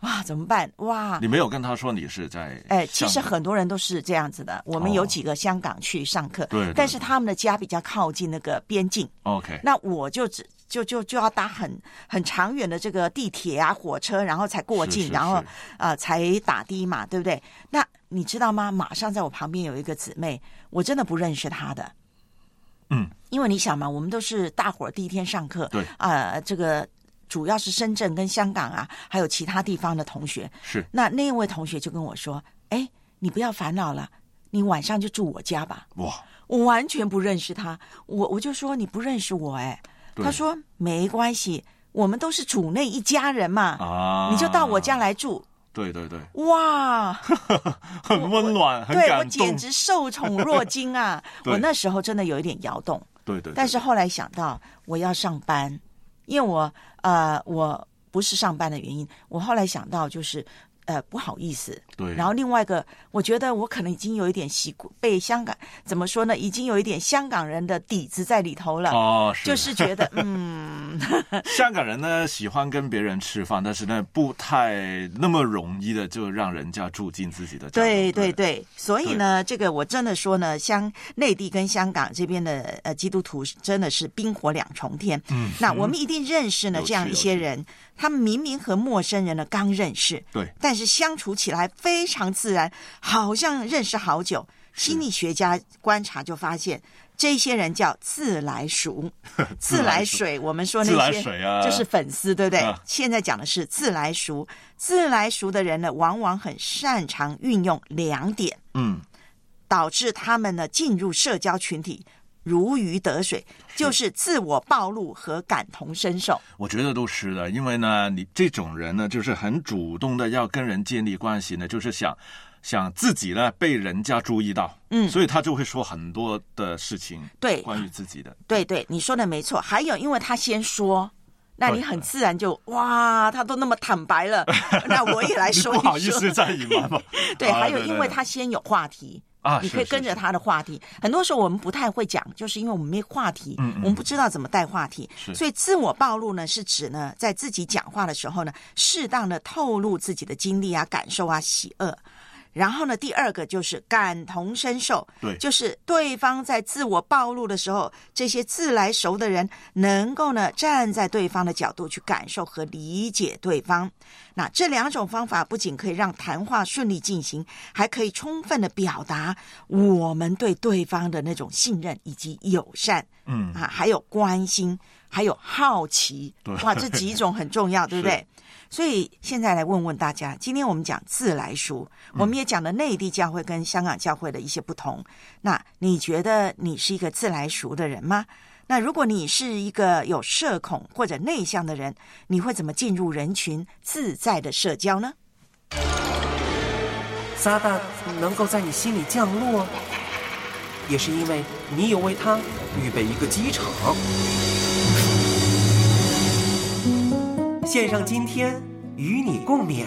哇，怎么办？哇，你没有跟他说你是在？哎，其实很多人都是这样子的。我们哦有几个香港去上课，对对但是他们的家比较靠近那个边境，OK，那我就只就就就要搭很很长远的这个地铁啊、火车，然后才过境，是是然后啊、呃才打的嘛，对不对？那你知道吗？马上在我旁边有一个姊妹，我真的不认识她的，嗯，因为你想嘛，我们都是大伙儿第一天上课，对啊、这个主要是深圳跟香港啊，还有其他地方的同学，是那那位同学就跟我说：“哎，你不要烦恼了，你晚上就住我家吧。”哇，我完全不认识他，我我就说你不认识我哎，他说没关系，我们都是主内一家人嘛，啊，你就到我家来住。对对对，哇，很温暖，很对我感动。简直受宠若惊啊！我那时候真的有一点摇动，对对，对。但是后来想到我要上班，因为我呃我不是上班的原因，我后来想到就是呃不好意思。对然后另外一个，我觉得我可能已经有一点习惯被香港怎么说呢？已经有一点香港人的底子在里头了。哦是就是觉得 嗯，香港人呢喜欢跟别人吃饭，但是呢不太那么容易的就让人家住进自己的家。对对对，所以呢，这个我真的说呢，香内地跟香港这边的呃基督徒真的是冰火两重天。嗯那我们一定认识呢这样一些人，他们明明和陌生人呢刚认识，对但是相处起来非常自然，好像认识好久。心理学家观察就发现，这些人叫自来熟，自来水。我们说那些就是粉丝，对不对？啊现在讲的是自来熟，自来熟的人呢，往往很擅长运用两点，嗯，导致他们呢进入社交群体如鱼得水，就是自我暴露和感同身受。我觉得都是的，因为呢，你这种人呢，就是很主动的要跟人建立关系呢，就是想想自己呢被人家注意到，嗯所以他就会说很多的事情，对关于自己的，对对，你说的没错。还有，因为他先说。那你很自然就哇，他都那么坦白了，那我也来说一说。不好意思再隐瞒吗 对，啊还有因为他先有话题啊你可以跟着他的话题。很多时候我们不太会讲，就是因为我们没话题，嗯嗯我们不知道怎么带话题。所以自我暴露呢，是指呢，在自己讲话的时候呢，适当的透露自己的经历啊、感受啊、喜恶。然后呢，第二个就是感同身受，对就是对方在自我暴露的时候，这些自来熟的人能够呢站在对方的角度去感受和理解对方。那这两种方法不仅可以让谈话顺利进行，还可以充分的表达我们对对方的那种信任以及友善。嗯啊，还有关心，还有好奇对，哇，这几种很重要，对不对？所以现在来问问大家，今天我们讲自来熟，我们也讲了内地教会跟香港教会的一些不同。那你觉得你是一个自来熟的人吗？那如果你是一个有社恐或者内向的人，你会怎么进入人群自在的社交呢？撒旦能够在你心里降落，也是因为你有为他预备一个机场。献上今天与你共勉。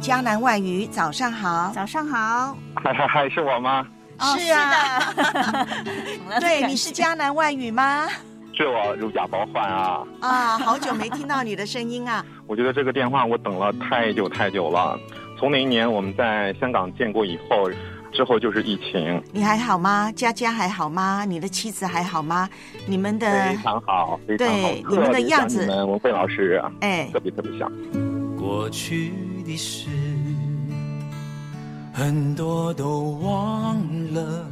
江南外语，早上好，早上好，嗨嗨嗨是我吗？是啊，对，你是江南外语吗？是我如假包换啊！啊，好久没听到你的声音啊！我觉得这个电话我等了太久太久了。从那一年我们在香港见过以后，之后就是疫情，你还好吗？佳佳还好吗？你的妻子还好吗？你们的非常好，非常好。对你们的样子们文慧老师，哎，特别特别像。过去的事，很多都忘了。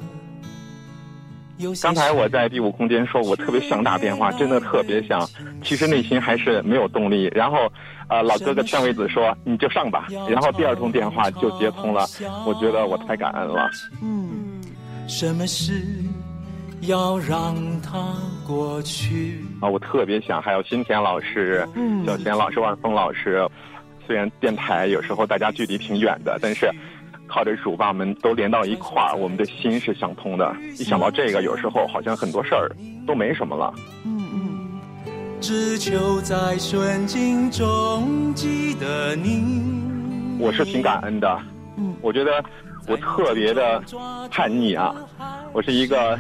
刚才我在第五空间说，我特别想打电话，真的特别想，其实内心还是没有动力。然后，呃，老哥哥劝慰子说你就上吧。然后第二通电话就接通了，我觉得我太感恩了。嗯，什么事要让它过去？啊，我特别想，还有新田老师、嗯小贤老师、万峰老师。虽然电台有时候大家距离挺远的，但是靠着主把我们都连到一块儿，我们的心是相通的。一想到这个，有时候好像很多事儿都没什么了。只求在顺境中记得你。我是挺感恩的，嗯，我觉得我特别的叛逆啊，我是一个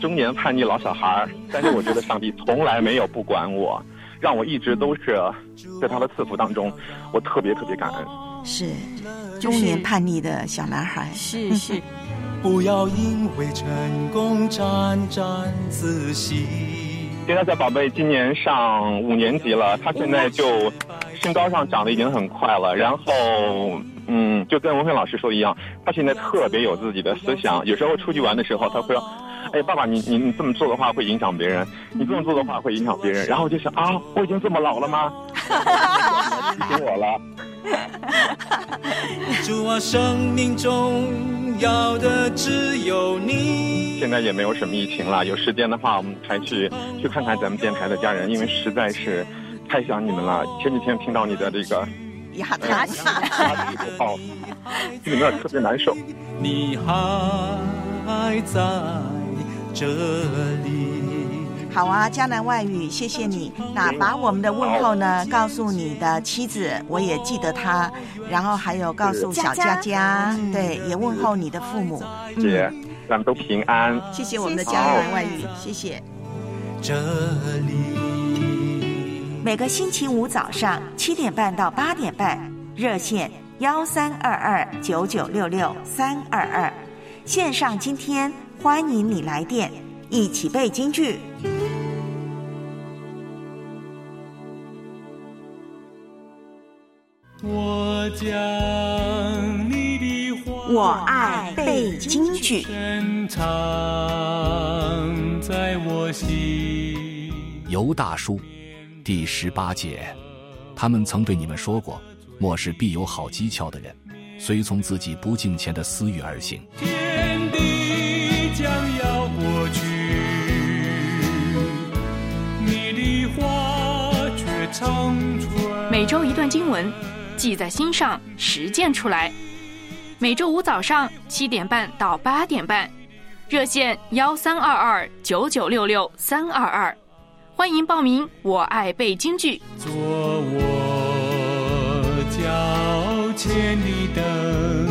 中年叛逆老小孩儿，但是我觉得上帝从来没有不管我，让我一直都是在他的赐福当中，我特别特别感恩。是中年叛逆的小男孩，是是，不要因为成功沾沾自喜。现在在宝贝今年上五年级了，他现在就身高上长得已经很快了，然后嗯，就跟文慧老师说的一样，他现在特别有自己的思想，有时候出去玩的时候，他会说。哎，爸爸，你你你这么做的话会影响别人，你这么做的话会影响别人。然后我就想啊，我已经这么老了吗？提醒我了。祝我，生命中要的只有你。现在也没有什么疫情了，有时间的话，我们还去去看看咱们电台的家人，因为实在是太想你们了。前几天听到你的这个牙牙齿牙齿不好，心里面特别难受。你还在这里。好啊，江南外语，谢谢你。那把我们的问候呢，告诉你的妻子，我也记得她。然后还有告诉小佳佳，对，也问候你的父母。姐，咱们都平安。谢谢我们的家人外语，谢谢。这里每个星期五早上七点半到八点半，热线幺三二二九九六六三二二，线上今天欢迎你来电，一起背京剧。我将我爱背京剧。深藏在我心。尤大叔，第十八节，他们曾对你们说过：末世必有好机巧的人，随从自己不敬前的私欲而行。天地将要过去，你的话却长存。每周一段经文，记在心上，实践出来。每周五早上七点半到八点半，热线幺三二二九九六六三二二，欢迎报名。我爱背京剧。做我脚前的，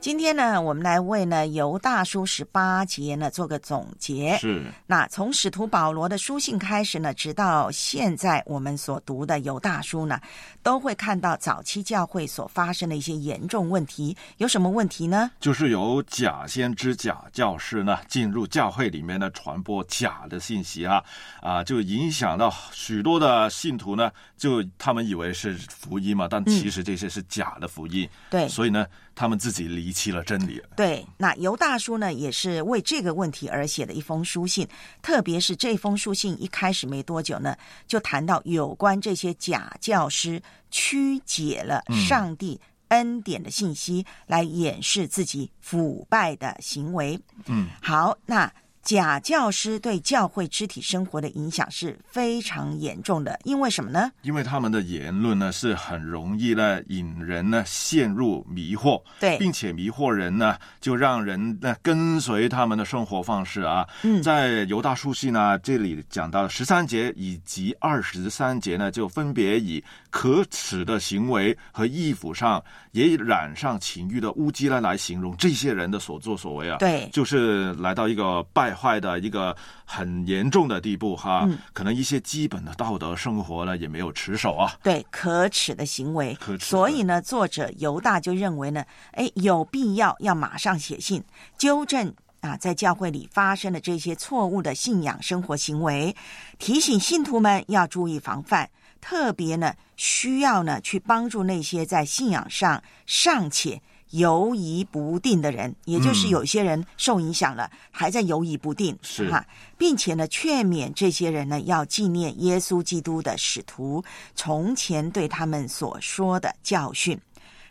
今天呢，我们来为呢犹大书十八节呢做个总结。是。那从使徒保罗的书信开始呢，直到现在我们所读的犹大书呢，都会看到早期教会所发生的一些严重问题。有什么问题呢？就是有假先知、假教师呢进入教会里面呢传播假的信息啊啊，就影响到许多的信徒呢，就他们以为是福音嘛，但其实这些是假的福音。对所以呢，他们自己离弃了真理。对，那尤大叔呢，也是为这个问题而写的一封书信。特别是这封书信一开始没多久呢，就谈到有关这些假教师曲解了上帝恩典的信息，来掩饰自己腐败的行为。嗯，好，那假教师对教会肢体生活的影响是非常严重的，因为什么呢？因为他们的言论呢是很容易呢引人呢陷入迷惑，对并且迷惑人呢就让人呢跟随他们的生活方式啊。嗯在犹大书信呢这里讲到十三节以及二十三节呢，就分别以可耻的行为和衣服上也染上情欲的污迹呢来形容这些人的所作所为啊。对就是来到一个败坏的一个很严重的地步哈。嗯可能一些基本的道德生活呢也没有持守啊。对可耻的行为，可耻所以呢，作者犹大就认为呢，哎，有必要要马上写信纠正啊，在教会里发生的这些错误的信仰生活行为，提醒信徒们要注意防范，特别呢，需要呢去帮助那些在信仰上尚且。犹疑不定的人，也就是嗯有些人受影响了，还在犹疑不定，是哈，并且呢，劝勉这些人呢，要纪念耶稣基督的使徒从前对他们所说的教训。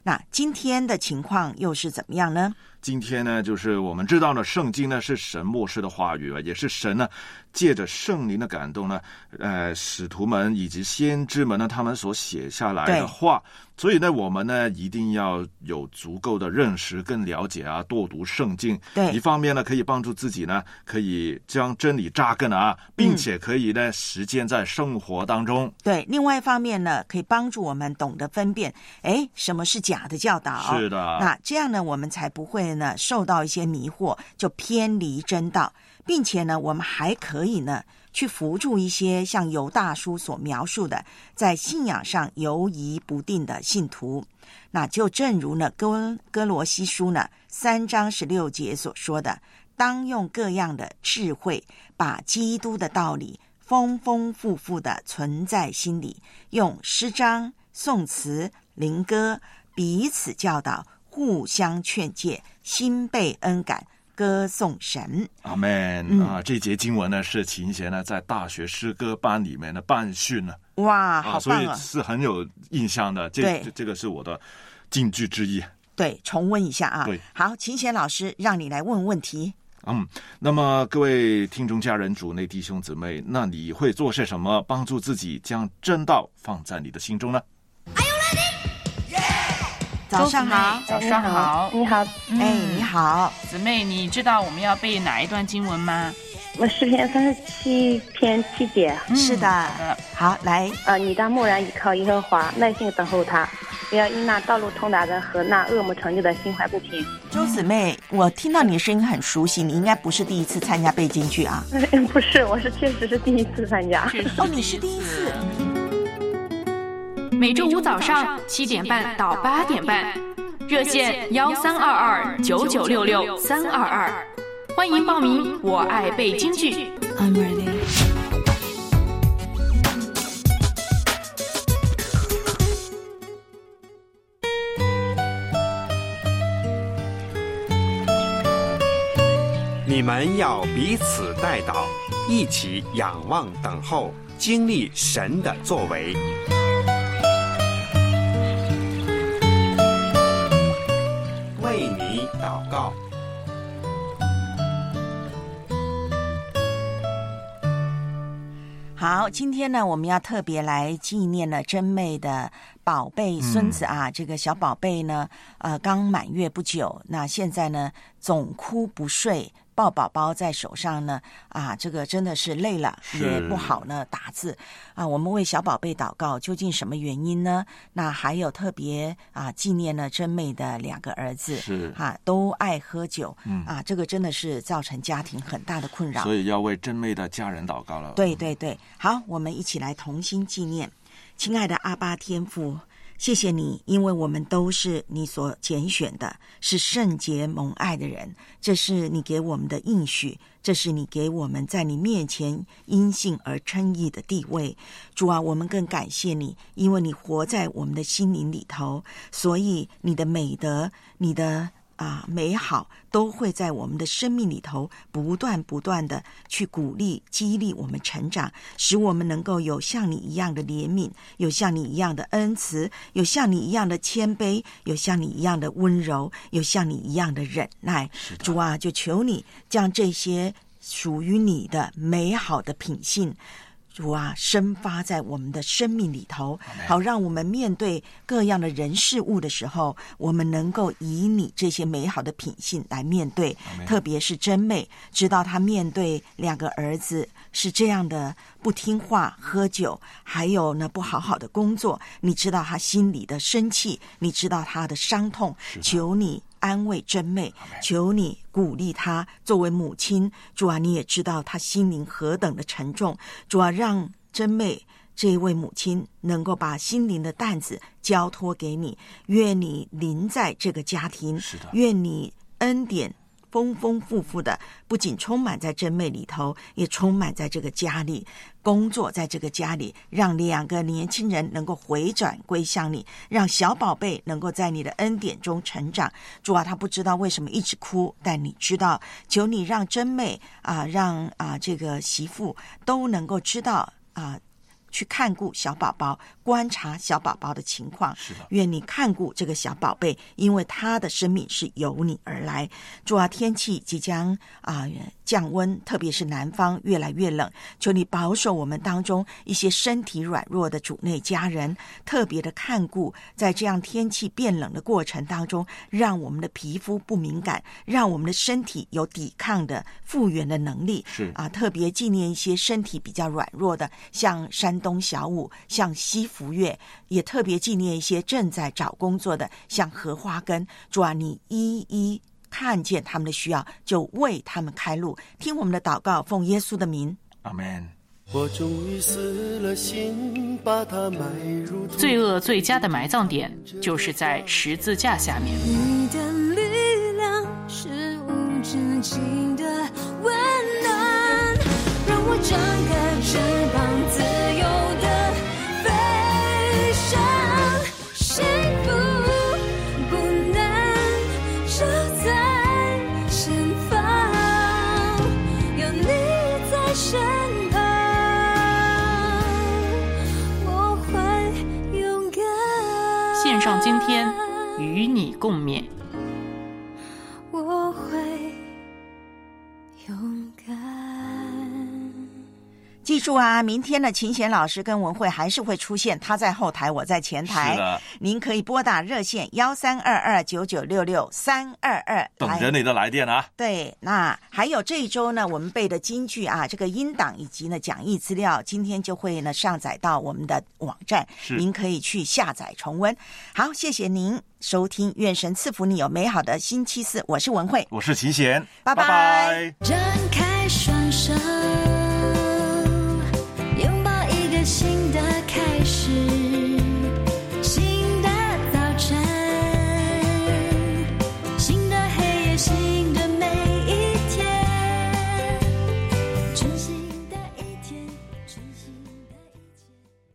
那今天的情况又是怎么样呢？今天呢，就是我们知道呢，圣经呢是神末世的话语啊，也是神呢借着圣灵的感动呢，呃，使徒们以及先知们呢，他们所写下来的话。所以呢，我们呢一定要有足够的认识跟了解啊，多读圣经。对一方面呢可以帮助自己呢，可以将真理扎根啊，并且可以呢实践在生活当中。对，另外一方面呢，可以帮助我们懂得分辨，哎，什么是假的教导？是的那这样呢，我们才不会呢受到一些迷惑，就偏离真道，并且呢，我们还可以呢去扶助一些像犹大叔所描述的，在信仰上犹疑不定的信徒。那就正如呢哥哥罗西书呢三章十六节所说的，当用各样的智慧，把基督的道理丰丰富富的存在心里，用诗章、颂词、灵歌彼此教导，互相劝诫，心被恩感，歌颂神。阿门、嗯啊！这节经文呢是琴弦呢在大学诗歌班里面的办训呢哇，好啊，所以！是很有印象的。这这这个是我的禁句之一。对，重温一下啊对。好，秦贤老师，让你来问问题。嗯，那么各位听众、家人、主内弟兄姊妹，那你会做些什么帮助自己将真道放在你的心中呢？早上好，早上好，你好，哎，你好，姊妹，你知道我们要背哪一段经文吗？我诗篇三十七篇七节。是的，好，来，啊，你当默然倚靠耶和华，耐心等候他，不要因那道路通达的和那恶魔成就的心怀不平。周姊妹，我听到你的声音很熟悉，你应该不是第一次参加背京剧啊？不是，我是确实是第一次参加。哦，你是第一次。每周五早上七点半到八点半，热线幺三二二九九六六三二二，欢迎报名。我爱背京剧。I'm ready。你们要彼此带祷，一起仰望等候，经历神的作为。为你祷告。好，今天呢，我们要特别来纪念了真妹的宝贝孙子啊。这个小宝贝呢，呃，刚满月不久，那现在呢，总哭不睡。抱宝宝在手上呢，啊，这个真的是累了，也不好呢打字啊。我们为小宝贝祷告，究竟什么原因呢？那还有特别啊，纪念了真妹的两个儿子，是啊，都爱喝酒，嗯啊，这个真的是造成家庭很大的困扰，所以要为真妹的家人祷告了。对对对，好，我们一起来同心纪念，亲爱的阿巴天父。谢谢你，因为我们都是你所拣选的，是圣洁蒙爱的人。这是你给我们的应许，这是你给我们在你面前因信而称义的地位。主啊，我们更感谢你，因为你活在我们的心灵里头，所以你的美德，你的。啊，美好都会在我们的生命里头不断不断的去鼓励、激励我们成长，使我们能够有像你一样的怜悯，有像你一样的恩慈，有像你一样的谦卑，有像你一样的温柔，有像你一样的忍耐。主啊，就求你将这些属于你的美好的品性。主啊，生发在我们的生命里头，好让我们面对各样的人事物的时候，我们能够以你这些美好的品性来面对。特别是真妹，知道她面对两个儿子是这样的不听话、喝酒，还有呢不好好的工作，你知道她心里的生气，你知道她的伤痛，求你。安慰真妹，求你鼓励她。作为母亲，主啊，你也知道她心灵何等的沉重。主啊，让真妹这一位母亲能够把心灵的担子交托给你。愿你临在这个家庭，愿你恩典。丰丰富富的，不仅充满在真妹里头，也充满在这个家里，工作在这个家里，让两个年轻人能够回转归向你，让小宝贝能够在你的恩典中成长。主啊，他不知道为什么一直哭，但你知道，求你让真妹啊，让啊这个媳妇都能够知道啊。去看顾小宝宝，观察小宝宝的情况。是的，愿你看顾这个小宝贝，因为他的生命是由你而来。主啊，天气即将啊降温，特别是南方越来越冷，求你保守我们当中一些身体软弱的主内家人，特别的看顾，在这样天气变冷的过程当中，让我们的皮肤不敏感，让我们的身体有抵抗的复原的能力。是啊，特别纪念一些身体比较软弱的，像山东小五，像西福月，也特别纪念一些正在找工作的，像荷花根。主啊，你一一看见他们的需要，就为他们开路。听我们的祷告，奉耶稣的名，阿门。我终于死了心，把它埋入罪恶最佳的埋葬点，就是在十字架下面。你的力量是无止境的温暖，让我张开与你共勉。记住啊，明天的秦贤老师跟文慧还是会出现，他在后台，我在前台。是的，您可以拨打热线幺三二二九九六六三二二，等着你的来电啊！对，那还有这一周呢，我们背的京剧啊，这个音档以及呢讲义资料，今天就会呢上载到我们的网站，您可以去下载重温。好，谢谢您收听，愿神赐福你有美好的星期四，我是文慧，我是秦贤，拜拜拜展开